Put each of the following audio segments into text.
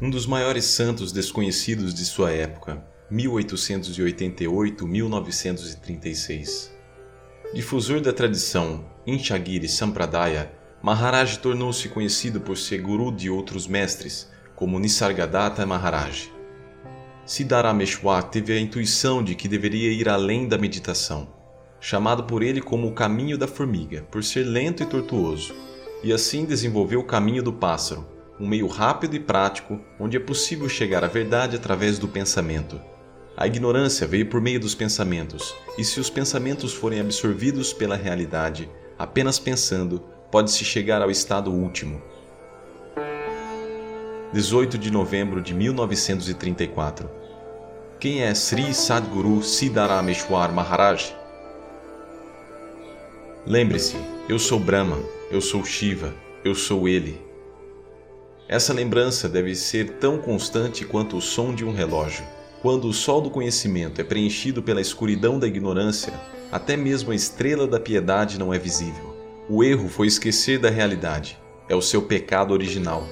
um dos maiores santos desconhecidos de sua época, 1888-1936. Difusor da tradição Inchagiri Sampradaya, Maharaj tornou-se conhecido por ser guru de outros mestres, como Nisargadatta Maharaj. Siddharameshwar teve a intuição de que deveria ir além da meditação, chamado por ele como o caminho da formiga, por ser lento e tortuoso, e assim desenvolveu o caminho do pássaro, um meio rápido e prático onde é possível chegar à verdade através do pensamento. A ignorância veio por meio dos pensamentos, e se os pensamentos forem absorvidos pela realidade, apenas pensando, pode-se chegar ao estado último. 18 de novembro de 1934 Quem é Sri Sadguru Siddharameshwar Maharaj? Lembre-se, eu sou Brahman, eu sou Shiva, eu sou ele. Essa lembrança deve ser tão constante quanto o som de um relógio. Quando o sol do conhecimento é preenchido pela escuridão da ignorância, até mesmo a estrela da piedade não é visível. O erro foi esquecer da realidade. É o seu pecado original.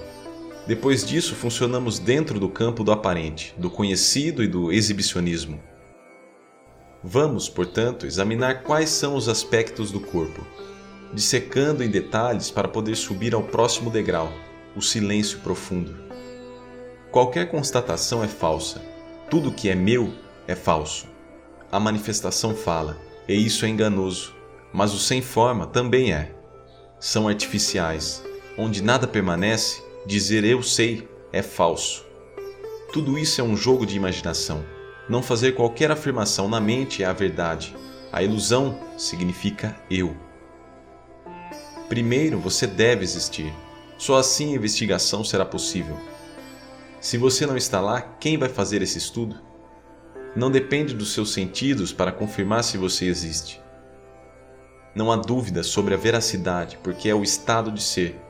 Depois disso, funcionamos dentro do campo do aparente, do conhecido e do exibicionismo. Vamos, portanto, examinar quais são os aspectos do corpo, dissecando em detalhes para poder subir ao próximo degrau, o silêncio profundo. Qualquer constatação é falsa. Tudo que é meu é falso. A manifestação fala, e isso é enganoso, mas o sem forma também é. São artificiais. Onde nada permanece, dizer eu sei é falso. Tudo isso é um jogo de imaginação. Não fazer qualquer afirmação na mente é a verdade. A ilusão significa eu. Primeiro você deve existir. Só assim a investigação será possível. Se você não está lá, quem vai fazer esse estudo? Não depende dos seus sentidos para confirmar se você existe. Não há dúvida sobre a veracidade, porque é o estado de ser.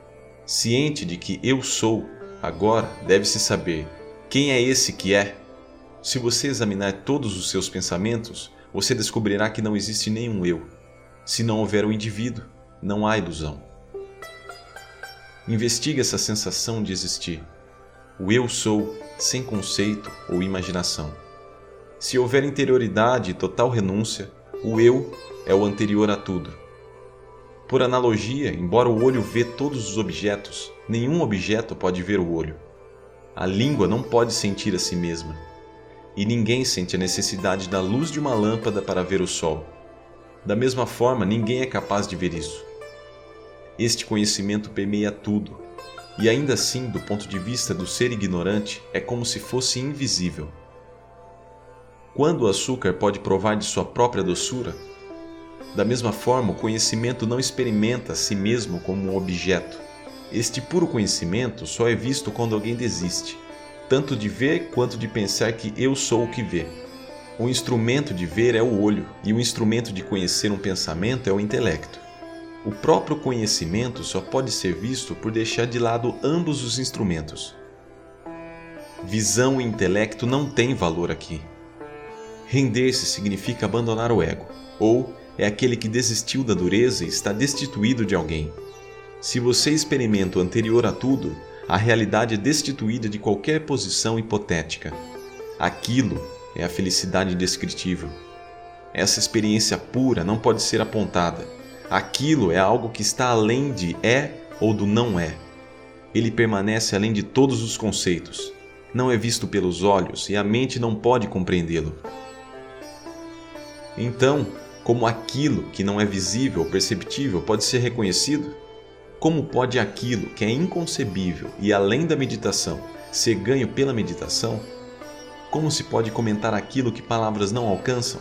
Ciente de que eu sou, agora deve-se saber quem é esse que é. Se você examinar todos os seus pensamentos, você descobrirá que não existe nenhum eu. Se não houver o um indivíduo, não há ilusão. Investigue essa sensação de existir. O eu sou, sem conceito ou imaginação. Se houver interioridade e total renúncia, o eu é o anterior a tudo. Por analogia, embora o olho vê todos os objetos, nenhum objeto pode ver o olho. A língua não pode sentir a si mesma. E ninguém sente a necessidade da luz de uma lâmpada para ver o sol. Da mesma forma, ninguém é capaz de ver isso. Este conhecimento permeia tudo, e ainda assim, do ponto de vista do ser ignorante, é como se fosse invisível. Quando o açúcar pode provar de sua própria doçura? Da mesma forma, o conhecimento não experimenta a si mesmo como um objeto. Este puro conhecimento só é visto quando alguém desiste, tanto de ver quanto de pensar que eu sou o que vê. O instrumento de ver é o olho, e o instrumento de conhecer um pensamento é o intelecto. O próprio conhecimento só pode ser visto por deixar de lado ambos os instrumentos. Visão e intelecto não têm valor aqui. Render-se significa abandonar o ego, ou é aquele que desistiu da dureza e está destituído de alguém. Se você experimenta o anterior a tudo, a realidade é destituída de qualquer posição hipotética. Aquilo é a felicidade indescritível. Essa experiência pura não pode ser apontada, Aquilo é algo que está além de é ou do não é. Ele permanece além de todos os conceitos. Não é visto pelos olhos e a mente não pode compreendê-lo. Então, como aquilo que não é visível ou perceptível pode ser reconhecido? Como pode aquilo que é inconcebível e além da meditação ser ganho pela meditação? Como se pode comentar aquilo que palavras não alcançam?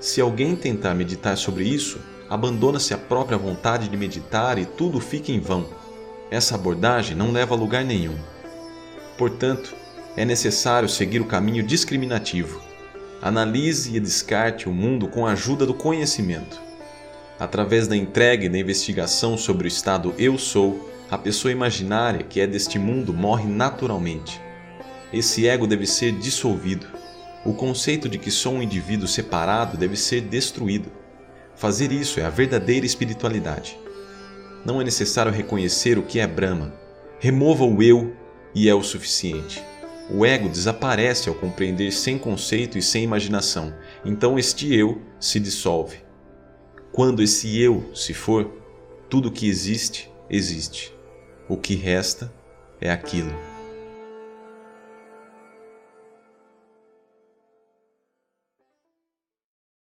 Se alguém tentar meditar sobre isso, abandona-se a própria vontade de meditar e tudo fica em vão. Essa abordagem não leva a lugar nenhum. Portanto, é necessário seguir o caminho discriminativo. Analise e descarte o mundo com a ajuda do conhecimento. Através da entrega e da investigação sobre o estado eu sou, a pessoa imaginária que é deste mundo morre naturalmente. Esse ego deve ser dissolvido. O conceito de que sou um indivíduo separado deve ser destruído. Fazer isso é a verdadeira espiritualidade. Não é necessário reconhecer o que é Brahma. Remova o eu e é o suficiente. O ego desaparece ao compreender sem conceito e sem imaginação, então este eu se dissolve. Quando esse eu se for, tudo que existe, existe. O que resta é aquilo.